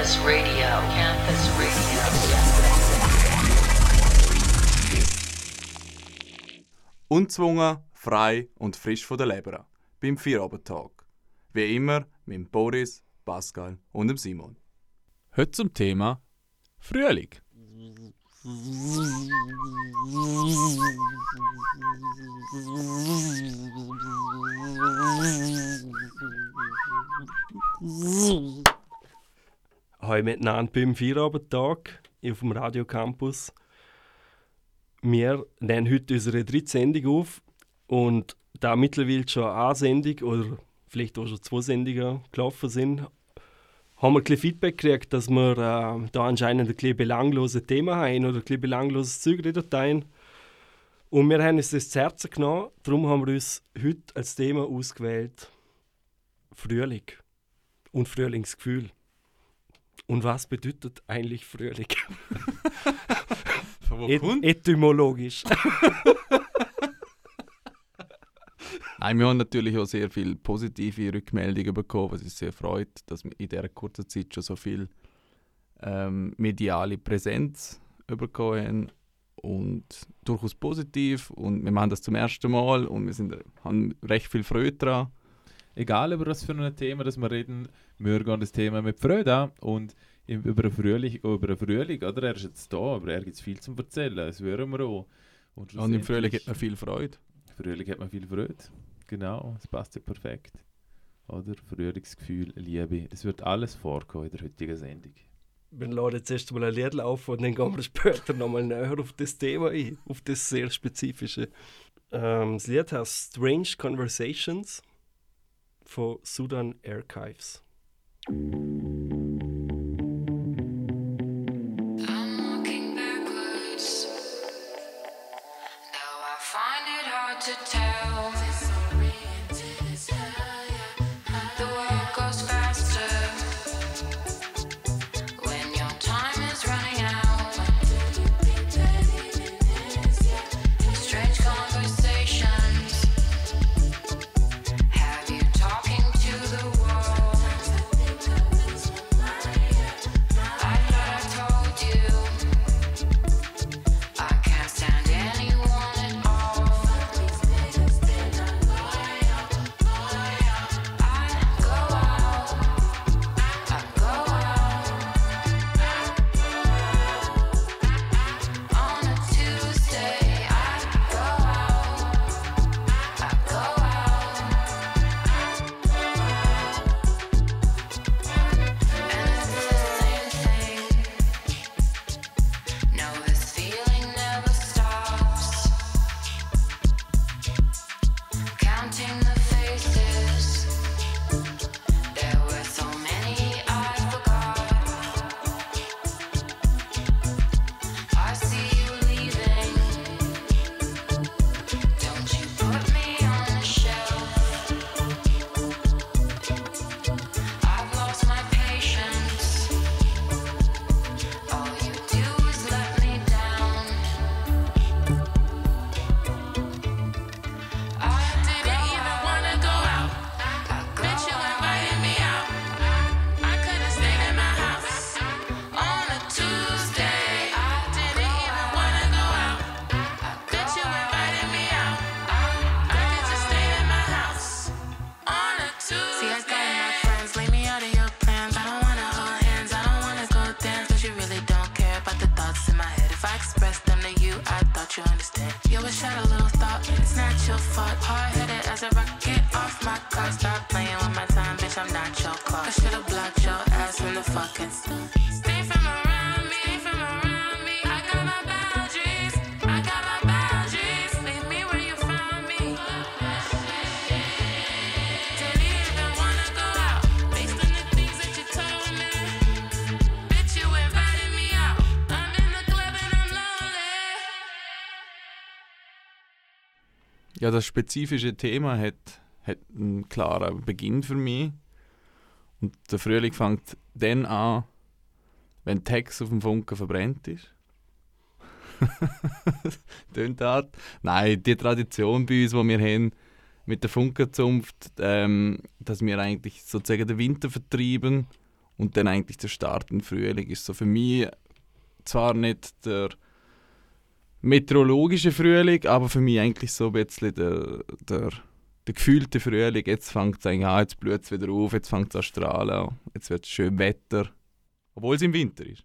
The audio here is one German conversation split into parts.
Campus Radio. Campus Radio. Unzwungen, frei und frisch von der Leber. Beim Vierabendtag. Wie immer mit Boris, Pascal und dem Simon. Heute zum Thema Frühling. Hallo miteinander beim Feierabendtag auf dem Radio Campus. Wir nehmen heute unsere dritte Sendung auf und da mittlerweile schon eine Sendung oder vielleicht auch schon zwei Sendungen gelaufen sind, haben wir ein Feedback gekriegt, dass wir äh, da anscheinend ein bisschen belanglose Themen haben oder ein bisschen belangloses Zeug reden Und wir haben uns das zu Herzen genommen, darum haben wir uns heute als Thema ausgewählt Frühling und Frühlingsgefühl. Und was bedeutet eigentlich Frühling? Et etymologisch. Nein, wir haben natürlich auch sehr viele positive Rückmeldungen bekommen, was uns sehr freut, dass wir in dieser kurzen Zeit schon so viel ähm, mediale Präsenz bekommen haben. Und durchaus positiv. Und wir machen das zum ersten Mal und wir sind, haben recht viel Freude daran. Egal über was für ein Thema das wir reden, wir gehen das Thema mit Freude an und im- über den Frühling, oh, über den Frühling, oder? Er ist jetzt da, aber er gibt viel zum Erzählen, das hören wir auch. Und im Frühling hat man viel Freude. Frühling hat man viel Freude. Genau, es passt ja perfekt. Oder? Frühlingsgefühl, Liebe, das wird alles vorkommen in der heutigen Sendung. Wir laden jetzt erst mal ein Lied auf und dann gehen wir später nochmal näher auf das Thema ein, auf das sehr spezifische. Ähm, das Lied heißt Strange Conversations von Sudan Archives. Das spezifische Thema hat, hat einen klaren Beginn für mich. Und der Frühling fängt dann an, wenn Hex auf dem Funken verbrennt ist. Tönt hart. Nein, die Tradition bei uns, die wir haben, mit der Funkenzunft, ähm, dass wir eigentlich sozusagen den Winter vertreiben Und dann eigentlich der Start im Frühling ist so für mich zwar nicht der meteorologische Frühling, aber für mich eigentlich so ein bisschen der, der, der gefühlte Frühling. Jetzt fängt es an, jetzt blüht es wieder auf, jetzt fängt es an strahlen, jetzt wird es schön Wetter. Obwohl es im Winter ist.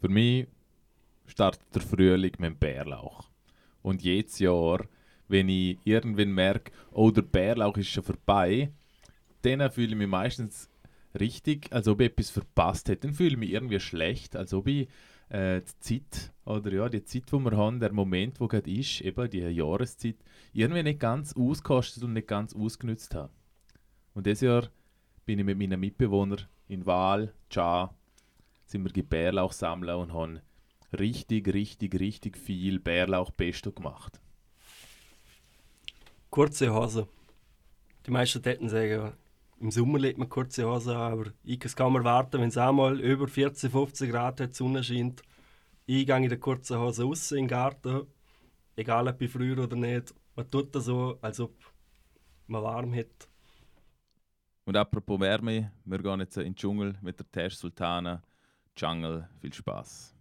Für mich startet der Frühling mit dem Bärlauch. Und jedes Jahr, wenn ich irgendwann merke, oh, der Bärlauch ist schon vorbei, dann fühle ich mich meistens richtig, als ob ich etwas verpasst hätte. Dann fühle ich mich irgendwie schlecht, als ob ich äh, die Zeit, oder ja, die Zeit, die wir haben, der Moment, wo gerade ist, eben die Jahreszeit, irgendwie nicht ganz auskostet und nicht ganz ausgenutzt habe. Und dieses Jahr bin ich mit meinen Mitbewohnern in Wahl, Cha, sind wir Bärlauch sammeln und haben richtig, richtig, richtig viel Bärlauch-Pesto gemacht. Kurze Hose. Die meisten hätten sagen, im Sommer legt man kurze Hose an, aber ich kann mir warten, wenn es einmal über 14, 15 Grad hat, die Sonne scheint. Ich gehe in der kurzen Hose raus in den Garten, egal ob ich früher oder nicht. Man tut das so, als ob man warm hat. Und apropos Wärme, wir gehen jetzt in den Dschungel mit der Tash Sultana. Jungle, viel Spaß.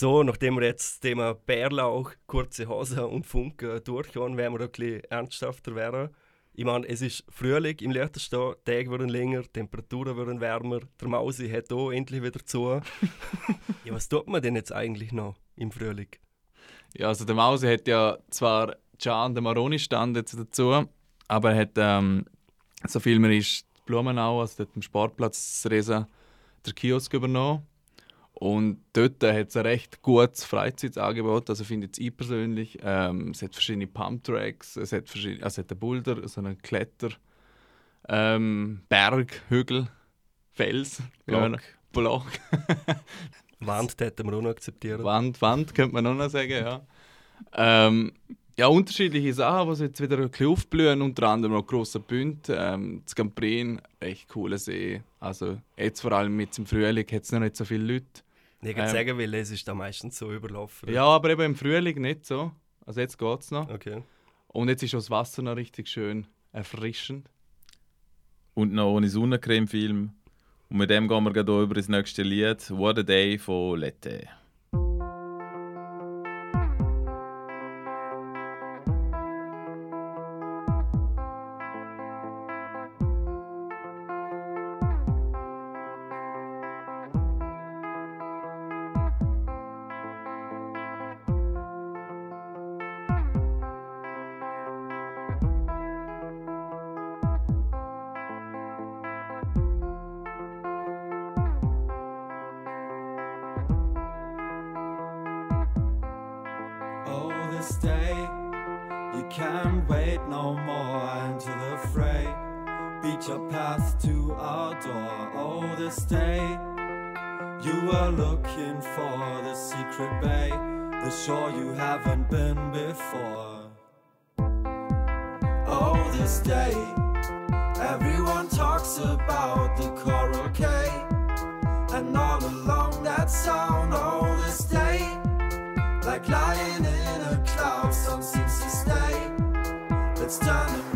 So, nachdem wir jetzt das Thema Bärlauch, kurze Hose und Funken durchgehen, werden wir ein bisschen ernsthafter werden. Ich meine, es ist Frühling im Liechtenstein, die Tage werden länger, die Temperaturen werden wärmer, der Mausi hat auch endlich wieder zu. ja, was tut man denn jetzt eigentlich noch im Frühling? Ja, also der Mause hat ja zwar Can, der Maroni stand jetzt dazu, aber er hat, ähm, so viel man ist, die Blumenau, also dort am Sportplatz Resa, der Kiosk übernommen. Und dort hat es ein recht gutes Freizeitangebot, also finde ich persönlich. Ähm, es hat verschiedene Pumptracks, es hat, verschiedene, also es hat einen Boulder, so einen Kletter, ähm, Berg, Hügel, Fels, Block. Block. Wand hätten wir auch noch akzeptieren. Wand, Wand könnte man auch noch sagen, ja. Ähm, ja, unterschiedliche Sachen, die jetzt wieder ein bisschen aufblühen, unter anderem noch grosser Bünd, ähm, das Gamprin, echt cooler See. Also jetzt vor allem mit dem Frühling hat es noch nicht so viele Leute. Ich kann Ähm. sagen, weil es ist da meistens so überlaufen. Ja, aber eben im Frühling nicht so. Also jetzt geht es noch. Okay. Und jetzt ist auch das Wasser noch richtig schön erfrischend. Und noch ohne Sonnencreme-Film. Und mit dem gehen wir gleich über ins nächste Lied, What a Day von Lette. This day, everyone talks about the coral K. And all along that sound, all this day, like lying in a cloud, sun seems to stay. Let's turn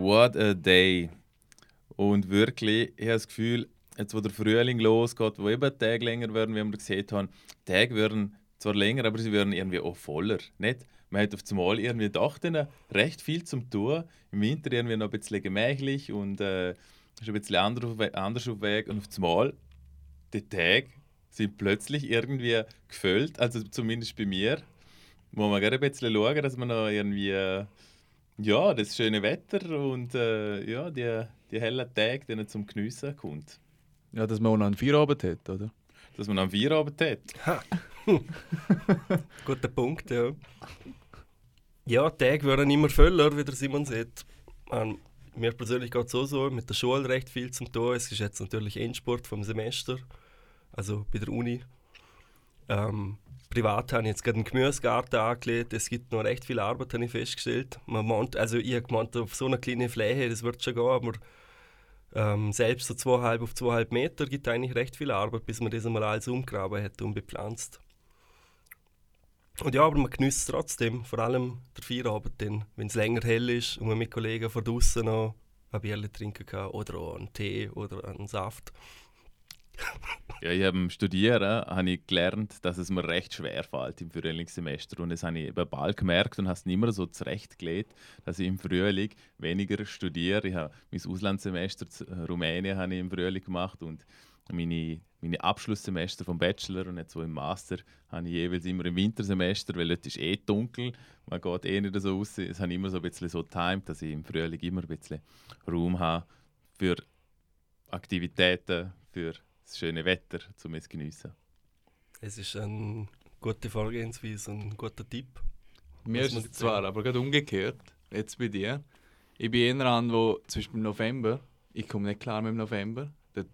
What a day. Und wirklich, ich habe das Gefühl, jetzt wo der Frühling losgeht, wo eben Tage länger werden, wie wir gesehen haben, Tage werden zwar länger, aber sie werden irgendwie auch voller. Nicht? Man hat auf das Mal irgendwie doch recht viel zum tun. Im Winter irgendwie noch ein bisschen gemächlich und äh, ist ein bisschen anders auf, We- anders auf Weg. Und auf das Mal, die Tage sind plötzlich irgendwie gefüllt, also zumindest bei mir. Muss man gerade ein bisschen schauen, dass man noch irgendwie äh, ja, das schöne Wetter und äh, ja, die, die hellen Tage die zum Geniessen kommt. Ja, dass man auch noch einen Feierabend hat, oder? Dass man am Feierabend hat. Guter Punkt, ja. Ja, die Tage werden immer voller, wie der Simon sagt. Ähm, mir persönlich geht es auch so, mit der Schule recht viel zum tun. Es ist jetzt natürlich Endspurt vom Semester, also bei der Uni. Ähm, privat habe ich jetzt gerade einen Gemüsegarten angelegt. Es gibt noch recht viel Arbeit, habe ich festgestellt. Man meint, also ich habe gemeint, auf so einer kleinen Fläche, das wird schon gehen, aber ähm, selbst so zweieinhalb auf zweieinhalb Meter gibt eigentlich recht viel Arbeit, bis man das einmal alles umgraben hat und bepflanzt. Und ja, aber man genießt es trotzdem, vor allem der Feierabend, wenn es länger hell ist und man mit Kollegen von draußen noch ein Bier trinken kann oder auch einen Tee oder einen Saft. Ja, ich habe beim Studieren habe ich gelernt, dass es mir recht schwer fällt im Frühlingssemester. Und das habe ich eben bald gemerkt und habe es nicht mehr so zurechtgelegt, dass ich im Frühling weniger studiere. Ich habe mein Auslandssemester in Rumänien habe ich im Frühling gemacht und meine, meine Abschlusssemester vom Bachelor und jetzt so im Master habe ich jeweils immer im Wintersemester, weil dort ist eh dunkel, man geht eh nicht so raus. Es habe immer so ein bisschen so timed, dass ich im Frühling immer ein bisschen Raum habe für Aktivitäten, für das schöne Wetter, um es zu geniessen. Es ist eine gute Vorgehensweise, ein guter Tipp. Mir ist es zwar aber gerade umgekehrt, jetzt bei dir. Ich bin eher an, wo zum Beispiel im November, ich komme nicht klar mit dem November. Dort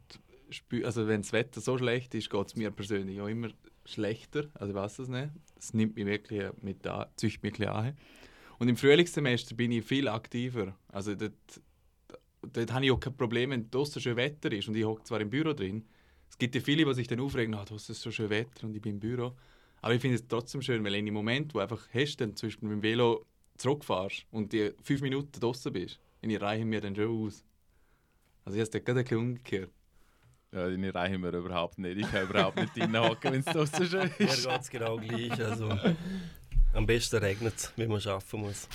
also wenn das Wetter so schlecht ist, geht es mir persönlich auch immer schlechter. Also ich weiß das nicht. Es nimmt mich wirklich mit an, züchtet mich ein bisschen an. Und im Frühlingssemester bin ich viel aktiver. Also dort, dort habe ich auch kein Problem, wenn draußen schön Wetter ist und ich hocke zwar im Büro drin. Es gibt ja viele, die sich dann aufregen, ah, draußen ist so schön Wetter und ich bin im Büro. Aber ich finde es trotzdem schön, weil in dem Moment, wo du einfach hast, dann zum Beispiel mit dem Velo zurückfährst und die fünf Minuten draußen bist, und ich reiche mir dann schon aus. Also ich habe es gerade ein bisschen umgekehrt. Ja, die reichen wir überhaupt nicht. Ich kann überhaupt nicht reinhocken, wenn es so so schön Mir ist. geht es genau gleich. Also, am besten regnet es, wie man arbeiten muss.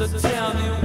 So tell me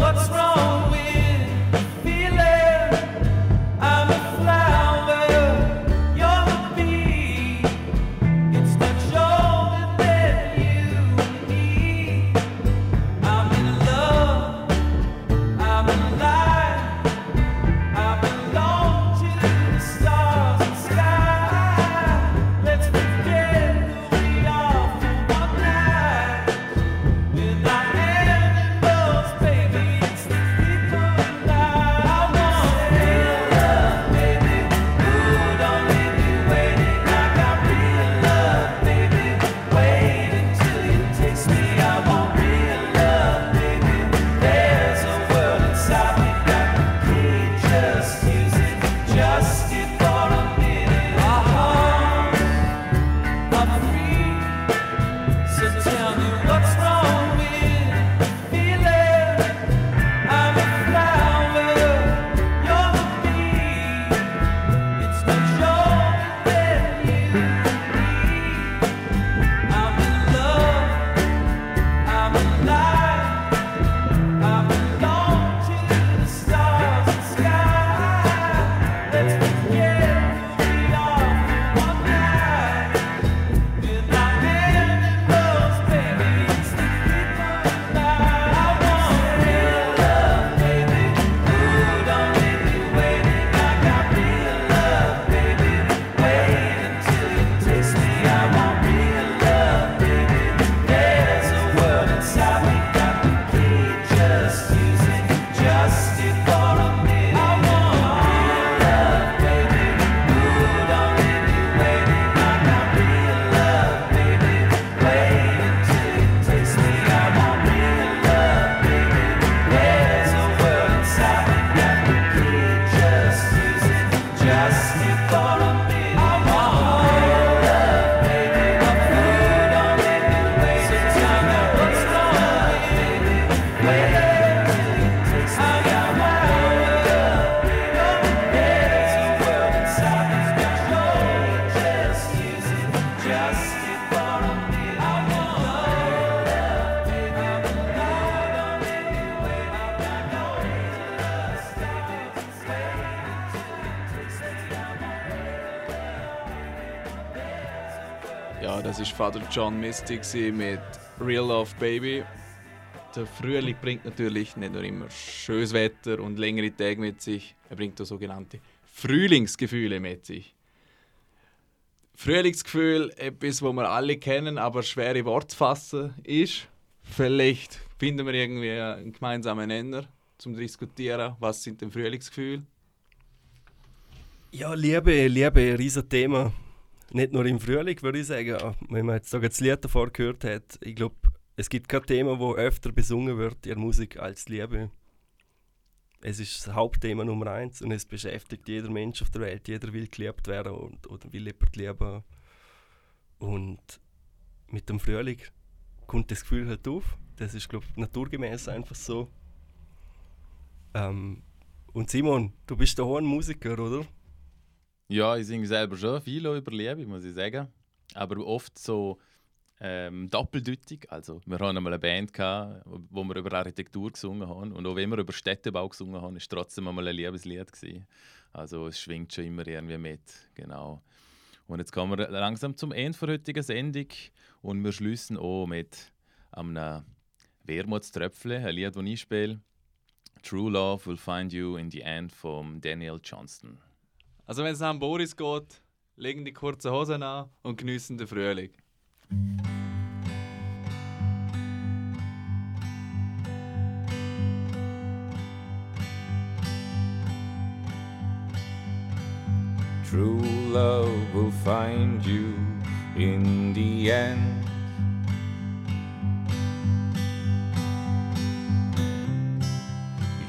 Ja, Vater John Misty mit Real Love Baby. Der Frühling bringt natürlich nicht nur immer schönes Wetter und längere Tage mit sich, er bringt auch sogenannte Frühlingsgefühle mit sich. Frühlingsgefühl, etwas, wo wir alle kennen, aber schwer in Wort zu fassen ist. Vielleicht finden wir irgendwie einen gemeinsamen Nenner zum Diskutieren, was sind denn Frühlingsgefühle? Ja, Liebe, Liebe, riesen Thema. Nicht nur im Frühling, würde ich sagen. Wenn man jetzt sogar das Lied davor gehört hat, ich glaube, es gibt kein Thema, wo öfter besungen wird in der Musik als Liebe. Es ist das Hauptthema Nummer eins und es beschäftigt jeder Mensch auf der Welt. Jeder will geliebt werden und, oder will jemand lieben. Und mit dem Frühling kommt das Gefühl halt auf. Das ist, glaube ich, naturgemäß einfach so. Ähm, und Simon, du bist doch auch ein Musiker, oder? Ja, ich singe selber schon viel über Liebe, muss ich sagen. Aber oft so ähm, doppeldeutig. Also, wir hatten einmal eine Band, gehabt, wo wir über Architektur gesungen haben. Und auch wenn wir über Städtebau gesungen haben, es trotzdem einmal ein Liebeslied. Gewesen. Also, es schwingt schon immer irgendwie mit. Genau. Und jetzt kommen wir langsam zum Ende der heutigen Sendung. Und wir schließen auch mit einem Wermutströpfle, ein Lied, das ich spiele. True Love Will Find You in the End von Daniel Johnston. Also wenn es nach Boris geht, legen die kurzen Hosen an und genießen den Frühling. True love will find you in the end.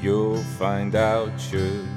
You'll find out just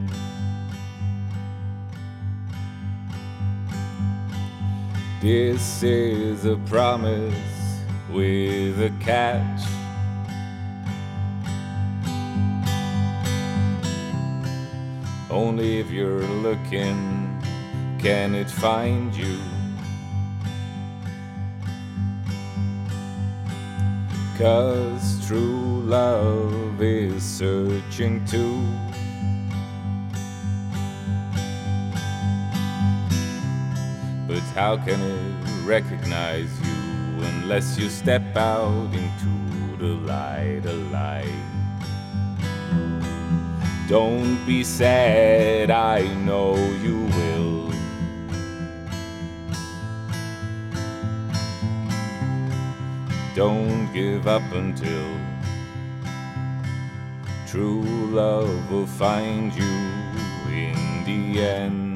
This is a promise with a catch. Only if you're looking can it find you. Cause true love is searching too. How can it recognize you unless you step out into the light of light? Don't be sad, I know you will. Don't give up until true love will find you in the end.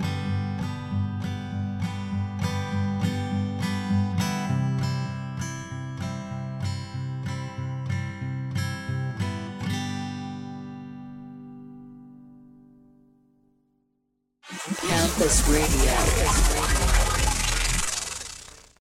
Campus Radio.